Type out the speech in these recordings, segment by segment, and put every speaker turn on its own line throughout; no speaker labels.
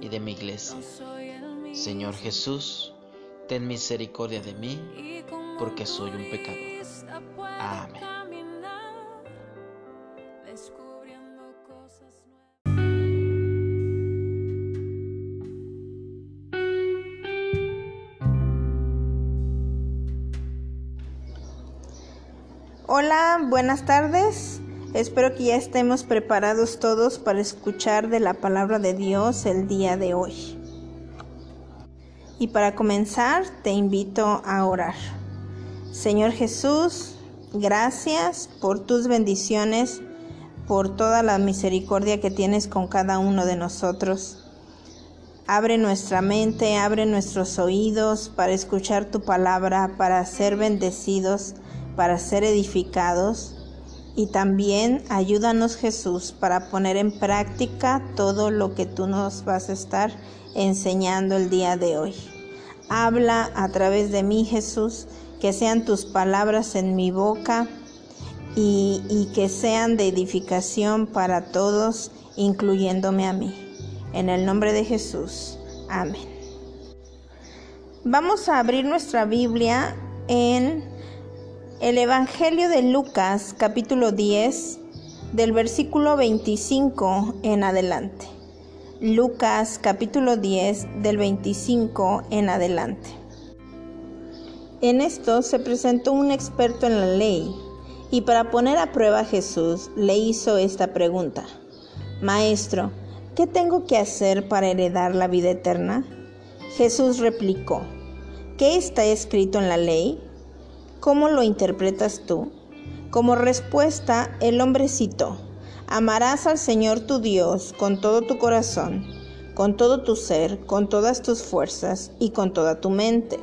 y de mi iglesia. Señor Jesús, ten misericordia de mí, porque soy un pecador. Amén.
Hola, buenas tardes. Espero que ya estemos preparados todos para escuchar de la palabra de Dios el día de hoy. Y para comenzar, te invito a orar. Señor Jesús, gracias por tus bendiciones, por toda la misericordia que tienes con cada uno de nosotros. Abre nuestra mente, abre nuestros oídos para escuchar tu palabra, para ser bendecidos, para ser edificados y también ayúdanos Jesús para poner en práctica todo lo que tú nos vas a estar enseñando el día de hoy. Habla a través de mí Jesús, que sean tus palabras en mi boca y, que sean de edificación para todos, incluyéndome a mí. En el nombre de Jesús. Amén. Vamos a abrir nuestra Biblia en el Evangelio de Lucas capítulo 10 del versículo 25 en adelante. Lucas capítulo 10 del 25 en adelante. En esto se presentó un experto en la ley y para poner a prueba a Jesús le hizo esta pregunta. Maestro, ¿qué tengo que hacer para heredar la vida eterna? Jesús replicó, ¿qué está escrito en la ley? ¿Cómo lo interpretas tú? Como respuesta, el hombre citó, amarás al Señor tu Dios con todo tu corazón, con todo tu ser, con todas tus fuerzas y con toda tu mente,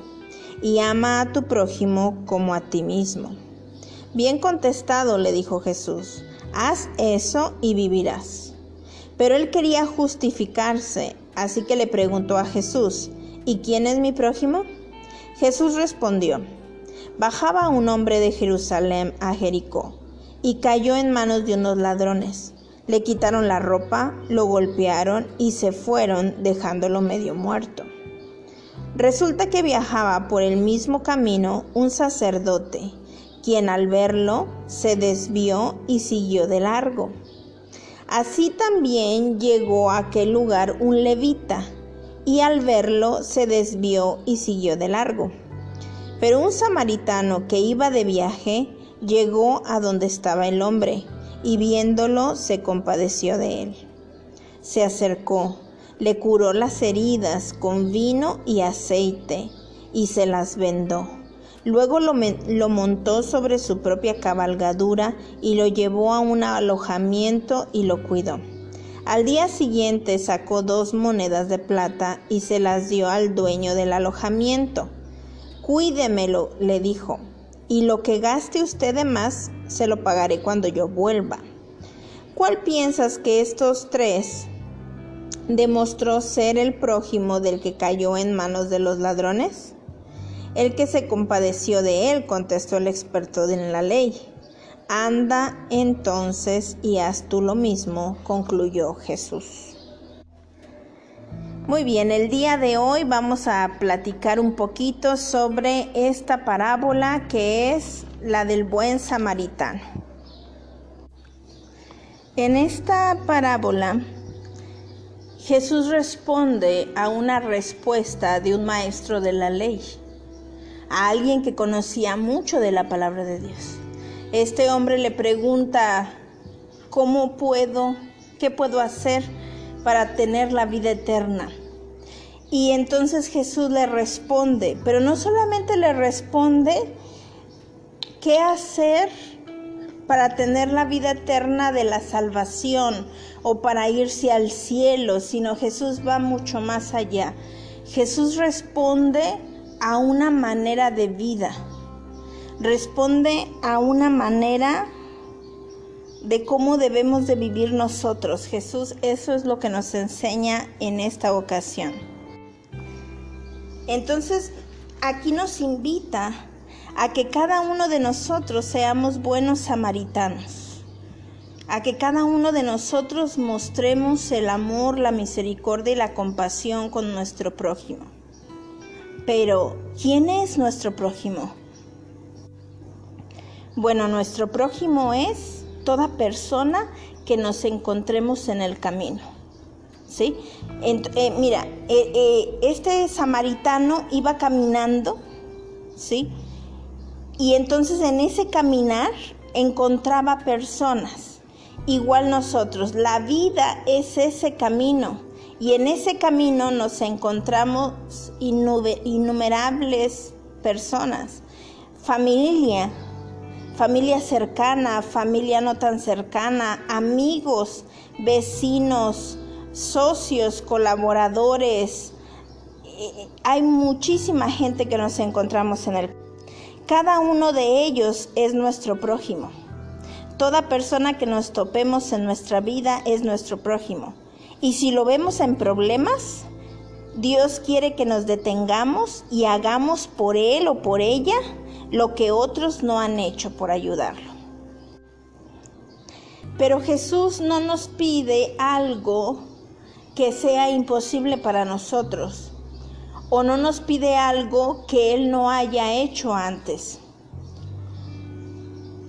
y ama a tu prójimo como a ti mismo. Bien contestado, le dijo Jesús, haz eso y vivirás. Pero él quería justificarse, así que le preguntó a Jesús, ¿y quién es mi prójimo? Jesús respondió, bajaba un hombre de Jerusalén a Jericó y cayó en manos de unos ladrones. Le quitaron la ropa, lo golpearon y se fueron dejándolo medio muerto. Resulta que viajaba por el mismo camino un sacerdote, quien al verlo se desvió y siguió de largo. Así también llegó a aquel lugar un levita, y al verlo se desvió y siguió de largo. Pero un samaritano que iba de viaje llegó a donde estaba el hombre y viéndolo se compadeció de él. Se acercó, le curó las heridas con vino y aceite y se las vendó. Luego lo, montó sobre su propia cabalgadura y lo llevó a un alojamiento y lo cuidó. Al día siguiente sacó dos monedas de plata y se las dio al dueño del alojamiento. Cuídemelo, le dijo, y lo que gaste usted de más se lo pagaré cuando yo vuelva. ¿Cuál piensas que estos tres demostró ser el prójimo del que cayó en manos de los ladrones? El que se compadeció de él, contestó el experto en la ley. Anda entonces y haz tú lo mismo, concluyó Jesús. Muy bien, el día de hoy vamos a platicar un poquito sobre esta parábola que es la del buen samaritano. En esta parábola, Jesús responde a una respuesta de un maestro de la ley, a alguien que conocía mucho de la palabra de Dios. Este hombre le pregunta, ¿cómo puedo, qué puedo hacer para tener la vida eterna? Y entonces Jesús le responde, pero no solamente le responde qué hacer para tener la vida eterna de la salvación o para irse al cielo, sino Jesús va mucho más allá. Jesús responde a una manera de vida, responde a una manera de cómo debemos de vivir nosotros. Jesús eso es lo que nos enseña en esta ocasión. Entonces, aquí nos invita a que cada uno de nosotros seamos buenos samaritanos, a que cada uno de nosotros mostremos el amor, la misericordia y la compasión con nuestro prójimo. Pero, ¿quién es nuestro prójimo? Bueno, nuestro prójimo es toda persona que nos encontremos en el camino. ¿Sí? Eh, mira, eh, eh, este samaritano iba caminando, ¿sí? Y entonces en ese caminar encontraba personas, igual nosotros. La vida es ese camino y en ese camino nos encontramos innumerables personas, familia, familia cercana, familia no tan cercana, amigos, vecinos, socios, colaboradores. Eh, hay muchísima gente que nos encontramos en el cada uno de ellos es nuestro prójimo. Toda persona que nos topemos en nuestra vida es nuestro prójimo. Y si lo vemos en problemas, Dios quiere que nos detengamos y hagamos por él o por ella lo que otros no han hecho por ayudarlo. Pero Jesús no nos pide algo que sea imposible para nosotros o no nos pide algo que Él no haya hecho antes.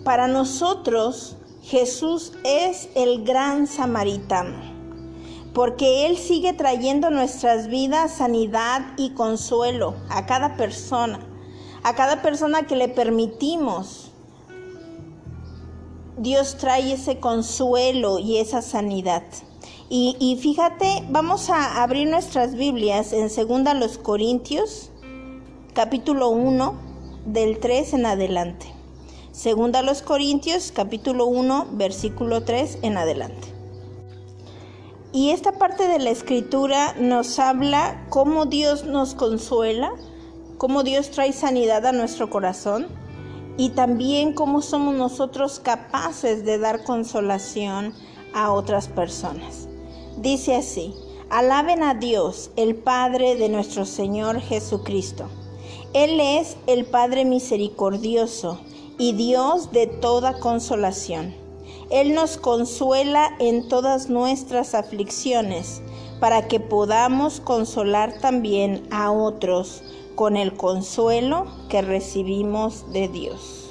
Para nosotros, Jesús es el gran samaritano, porque Él sigue trayendo nuestras vidas sanidad y consuelo a cada persona, a cada persona que le permitimos. Dios trae ese consuelo y esa sanidad. Y, fíjate, vamos a abrir nuestras Biblias en 2 los Corintios, capítulo 1, del 3 en adelante. Segunda los Corintios, capítulo 1, versículo 3 en adelante. Y esta parte de la escritura nos habla cómo Dios nos consuela, cómo Dios trae sanidad a nuestro corazón y también cómo somos nosotros capaces de dar consolación a otras personas. Dice así, alaben a Dios, el Padre de nuestro Señor Jesucristo. Él es el Padre misericordioso y Dios de toda consolación. Él nos consuela en todas nuestras aflicciones, para que podamos consolar también a otros con el consuelo que recibimos de Dios.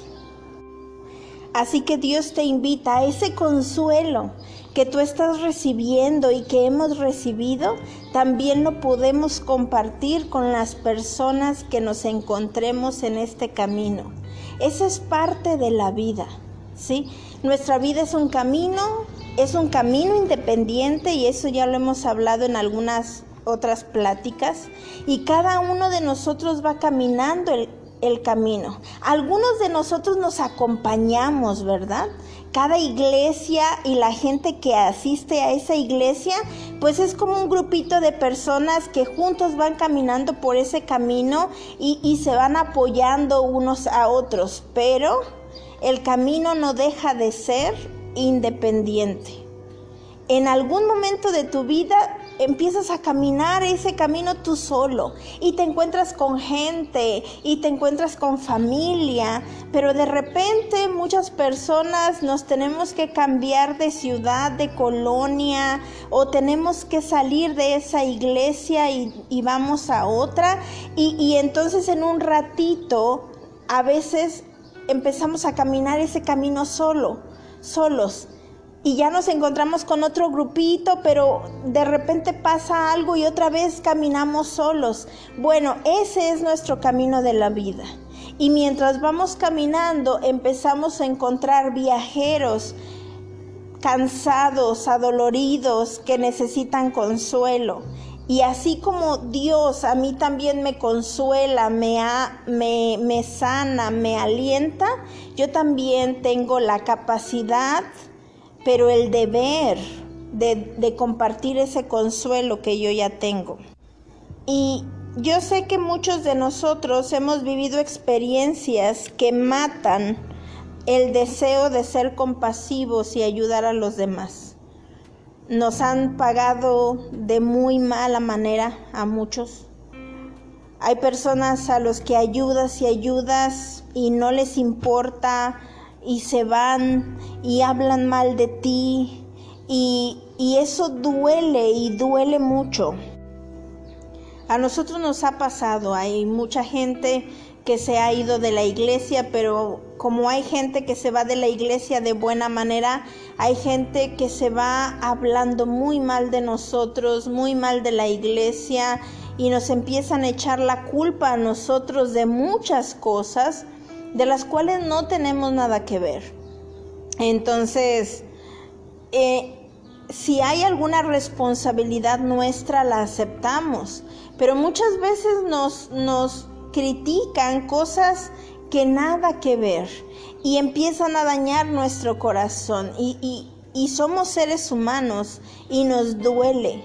Así que Dios te invita a ese consuelo que tú estás recibiendo y que hemos recibido, también lo podemos compartir con las personas que nos encontremos en este camino. Esa es parte de la vida, ¿sí? Nuestra vida es un camino, es un camino independiente y eso ya lo hemos hablado en algunas otras pláticas y cada uno de nosotros va caminando el, camino. Algunos de nosotros nos acompañamos, ¿verdad? cada iglesia y la gente que asiste a esa iglesia, pues es como un grupito de personas que juntos van caminando por ese camino y se van apoyando unos a otros, pero el camino no deja de ser independiente. En algún momento de tu vida empiezas a caminar ese camino tú solo y te encuentras con gente y te encuentras con familia, pero de repente muchas personas nos tenemos que cambiar de ciudad, de colonia o tenemos que salir de esa iglesia y, vamos a otra. Y, entonces en un ratito a veces empezamos a caminar ese camino solo, solos y ya nos encontramos con otro grupito, pero de repente pasa algo y otra vez caminamos solos. Bueno, ese es nuestro camino de la vida. Y mientras vamos caminando empezamos a encontrar viajeros cansados, adoloridos, que necesitan consuelo. Y así como Dios a mí también me consuela, me, me, me sana, me alienta, yo también tengo la capacidad pero el deber de, compartir ese consuelo que yo ya tengo. Y yo sé que muchos de nosotros hemos vivido experiencias que matan el deseo de ser compasivos y ayudar a los demás. Nos han pagado de muy mala manera a muchos. Hay personas a los que ayudas y ayudas y no les importa y se van y hablan mal de ti y, eso duele y duele mucho. A nosotros nos ha pasado, hay mucha gente que se ha ido de la iglesia, pero como hay gente que se va de la iglesia de buena manera, hay gente que se va hablando muy mal de nosotros, muy mal de la iglesia y nos empiezan a echar la culpa a nosotros de muchas cosas de las cuales no tenemos nada que ver. Entonces, eh, si hay alguna responsabilidad nuestra, la aceptamos, pero muchas veces nos, nos critican cosas que nada que ver y empiezan a dañar nuestro corazón y, y, y somos seres humanos y nos duele.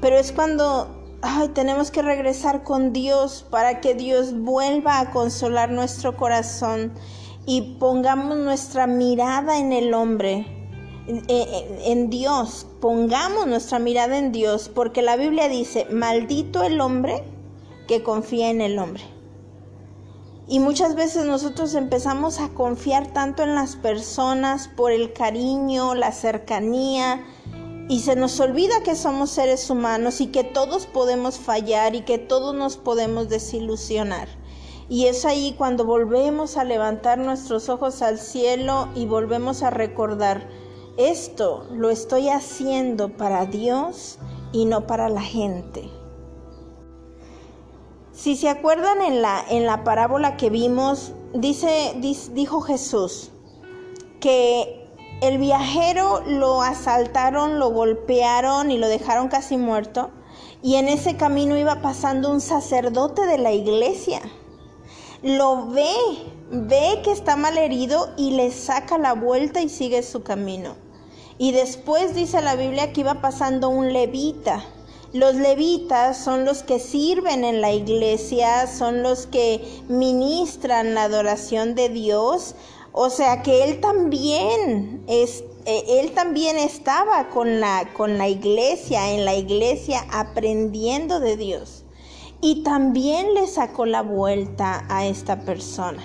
Pero es cuando ay, tenemos que regresar con Dios para que Dios vuelva a consolar nuestro corazón y pongamos nuestra mirada en el hombre, en, Dios, pongamos nuestra mirada en Dios, porque la Biblia dice, maldito el hombre que confía en el hombre. Y muchas veces nosotros empezamos a confiar tanto en las personas por el cariño, la cercanía, y se nos olvida que somos seres humanos y que todos podemos fallar y que todos nos podemos desilusionar. Y es ahí cuando volvemos a levantar nuestros ojos al cielo y volvemos a recordar, esto lo estoy haciendo para Dios y no para la gente. Si se acuerdan en la, en la parábola que vimos, dice, dijo Jesús que el viajero lo asaltaron, lo golpearon y lo dejaron casi muerto. Y en ese camino iba pasando un sacerdote de la iglesia. Lo ve, ve que está mal herido y le saca la vuelta y sigue su camino. Y después dice la Biblia que iba pasando un levita. Los levitas son los que sirven en la iglesia, son los que ministran la adoración de Dios, o sea que él también es, eh, él también estaba con la, con la iglesia, en la iglesia aprendiendo de Dios. Y también le sacó la vuelta a esta persona.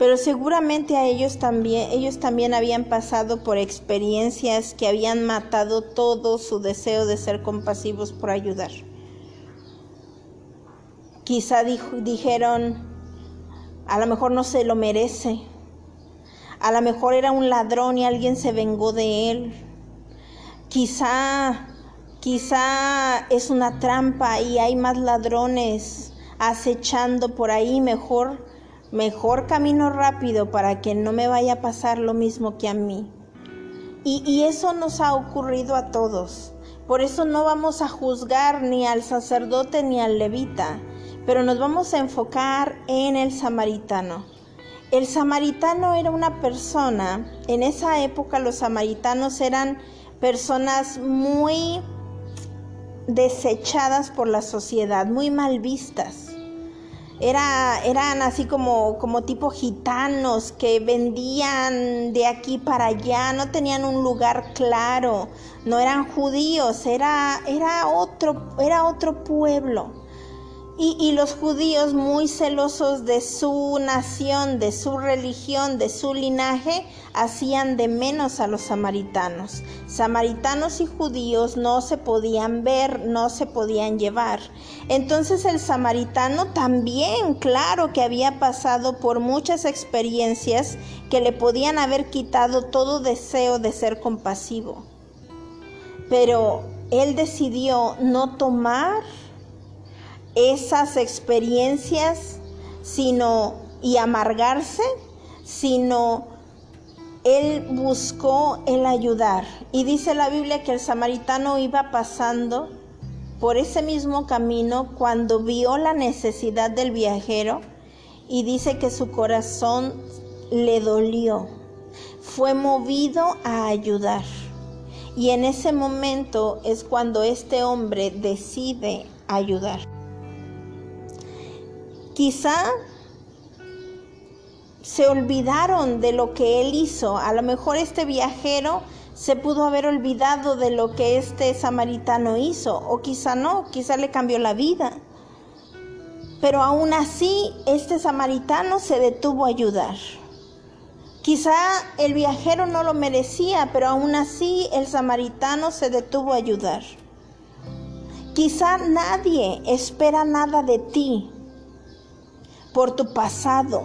Pero seguramente a ellos también, ellos también habían pasado por experiencias que habían matado todo su deseo de ser compasivos por ayudar. Quizá dijeron, a lo mejor no se lo merece. A lo mejor era un ladrón y alguien se vengó de él. Quizá, quizá es una trampa y hay más ladrones acechando por ahí. Mejor, mejor camino rápido para que no me vaya a pasar lo mismo que a mí. Y, y eso nos ha ocurrido a todos. Por eso no vamos a juzgar ni al sacerdote ni al levita pero nos vamos a enfocar en el samaritano. El samaritano era una persona, en esa época los samaritanos eran personas muy desechadas por la sociedad, muy mal vistas. Era, eran así como, como tipo gitanos que vendían de aquí para allá, no tenían un lugar claro, no eran judíos, era, era, otro, era otro pueblo. Y, los judíos muy celosos de su nación, de su religión, de su linaje, hacían de menos a los samaritanos. Samaritanos y judíos no se podían ver, no se podían llevar. Entonces el samaritano también, claro que había pasado por muchas experiencias que le podían haber quitado todo deseo de ser compasivo. Pero él decidió no tomar esas experiencias, sino y amargarse, sino él buscó el ayudar. Y dice la Biblia que el samaritano iba pasando por ese mismo camino cuando vio la necesidad del viajero y dice que su corazón le dolió. Fue movido a ayudar. Y en ese momento es cuando este hombre decide ayudar. Quizá se olvidaron de lo que él hizo. A lo mejor este viajero se pudo haber olvidado de lo que este samaritano hizo, o quizá no, quizá le cambió la vida. Pero aún así, este samaritano se detuvo a ayudar. Quizá el viajero no lo merecía, pero aún así el samaritano se detuvo a ayudar. Quizá nadie espera nada de ti, por tu pasado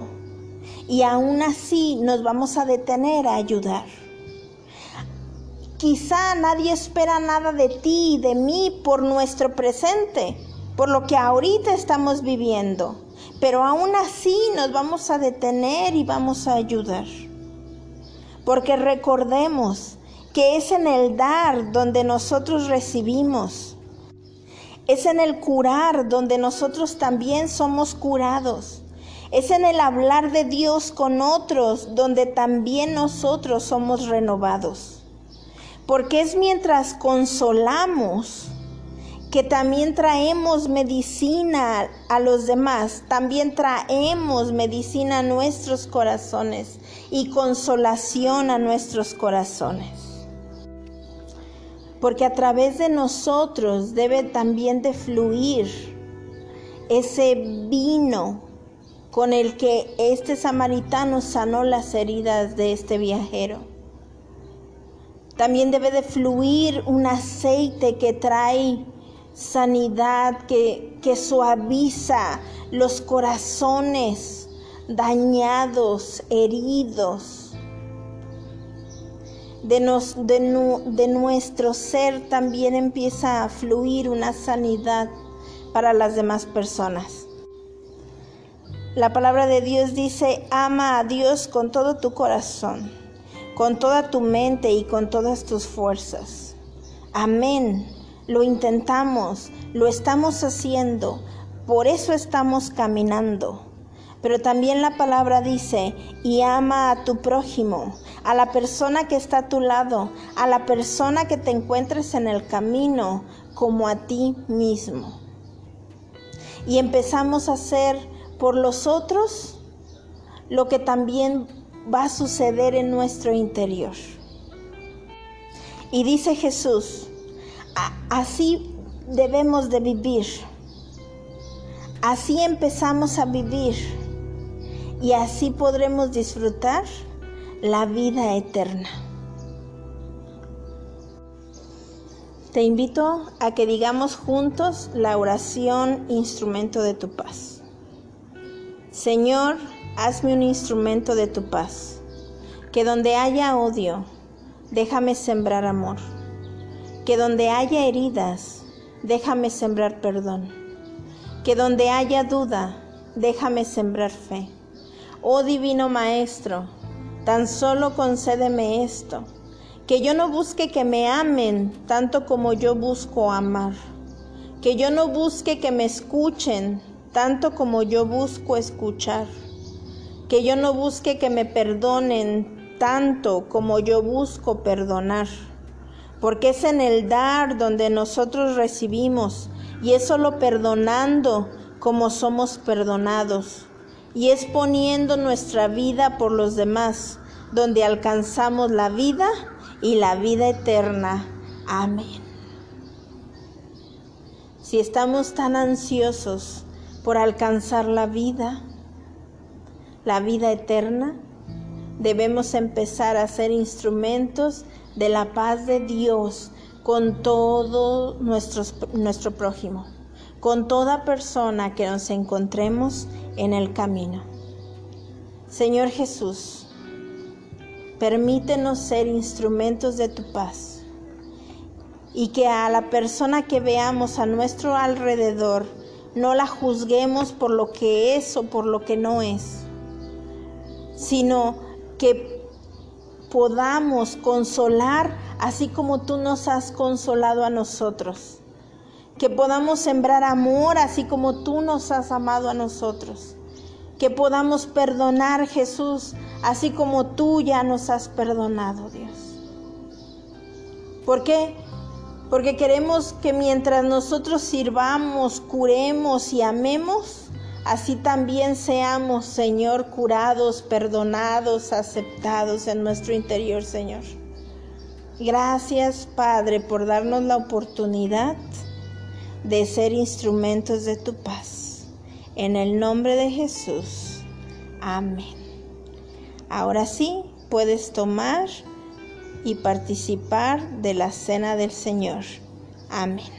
y aún así nos vamos a detener a ayudar. Quizá nadie espera nada de ti y de mí por nuestro presente, por lo que ahorita estamos viviendo, pero aún así nos vamos a detener y vamos a ayudar. Porque recordemos que es en el dar donde nosotros recibimos. Es en el curar donde nosotros también somos curados. Es en el hablar de Dios con otros donde también nosotros somos renovados. Porque es mientras consolamos que también traemos medicina a los demás, también traemos medicina a nuestros corazones y consolación a nuestros corazones porque a través de nosotros debe también de fluir ese vino con el que este samaritano sanó las heridas de este viajero. También debe de fluir un aceite que trae sanidad, que, que suaviza los corazones dañados, heridos de, de nuestro ser también empieza a fluir una sanidad para las demás personas. La palabra de Dios dice, ama a Dios con todo tu corazón, con toda tu mente y con todas tus fuerzas. Amén. Lo intentamos, lo estamos haciendo, por eso estamos caminando. Pero también la palabra dice, y ama a tu prójimo, a la persona que está a tu lado, a la persona que te encuentres en el camino, como a ti mismo. Y empezamos a hacer por los otros lo que también va a suceder en nuestro interior. Y dice Jesús, así debemos de vivir. Así empezamos a vivir y así podremos disfrutar la vida eterna. Te invito a que digamos juntos la oración instrumento de tu paz. Señor, hazme un instrumento de tu paz, que donde haya odio, déjame sembrar amor, que donde haya heridas, déjame sembrar perdón, que donde haya duda, déjame sembrar fe Oh Divino Maestro, tan solo concédeme esto, que yo no busque que me amen tanto como yo busco amar, que yo no busque que me escuchen tanto como yo busco escuchar, que yo no busque que me perdonen tanto como yo busco perdonar, porque es en el dar donde nosotros recibimos y es solo perdonando como somos perdonados y es poniendo nuestra vida por los demás, donde alcanzamos la vida y la vida eterna. Amén. Si estamos tan ansiosos por alcanzar la vida, la vida eterna, debemos empezar a ser instrumentos de la paz de Dios con todo nuestro prójimo, con toda persona que nos encontremos en el camino. Señor Jesús, permítenos ser instrumentos de tu paz y que a la persona que veamos a nuestro alrededor no la juzguemos por lo que es o por lo que no es, sino que podamos consolar así como tú nos has consolado a nosotros. Que podamos sembrar amor así como tú nos has amado a nosotros. Que podamos perdonar, Jesús, así como tú ya nos has perdonado, Dios. ¿Por qué? Porque queremos que mientras nosotros sirvamos, curemos y amemos, así también seamos, Señor, curados, perdonados, aceptados en nuestro interior, Señor. Gracias, Padre, por darnos la oportunidad de ser instrumentos de tu paz. En el nombre de Jesús. Amén. Ahora sí, puedes tomar y participar de la cena del Señor. Amén.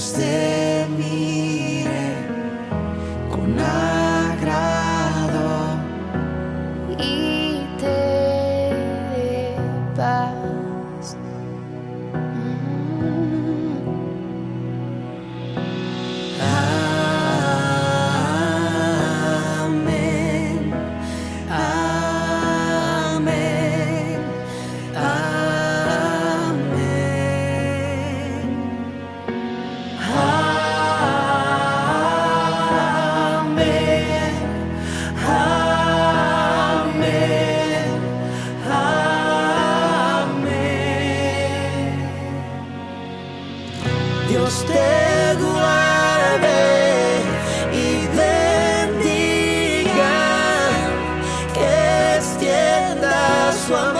Dios te
su amor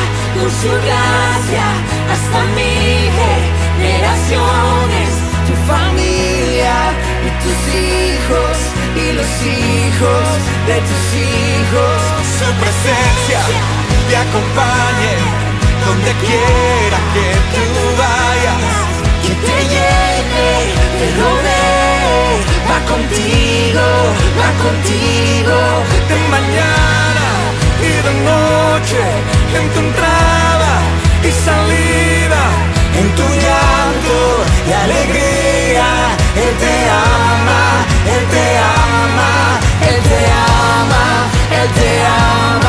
por su gracia hasta mil generaciones, tu familia y tus hijos y los hijos de tus hijos.
Su presencia te acompañe donde quiera que tú vayas,
que te llene, te rodee, va contigo, va contigo, de mañana y de noche encontrar Él te ama, Él te ama, Él te ama, Él te ama.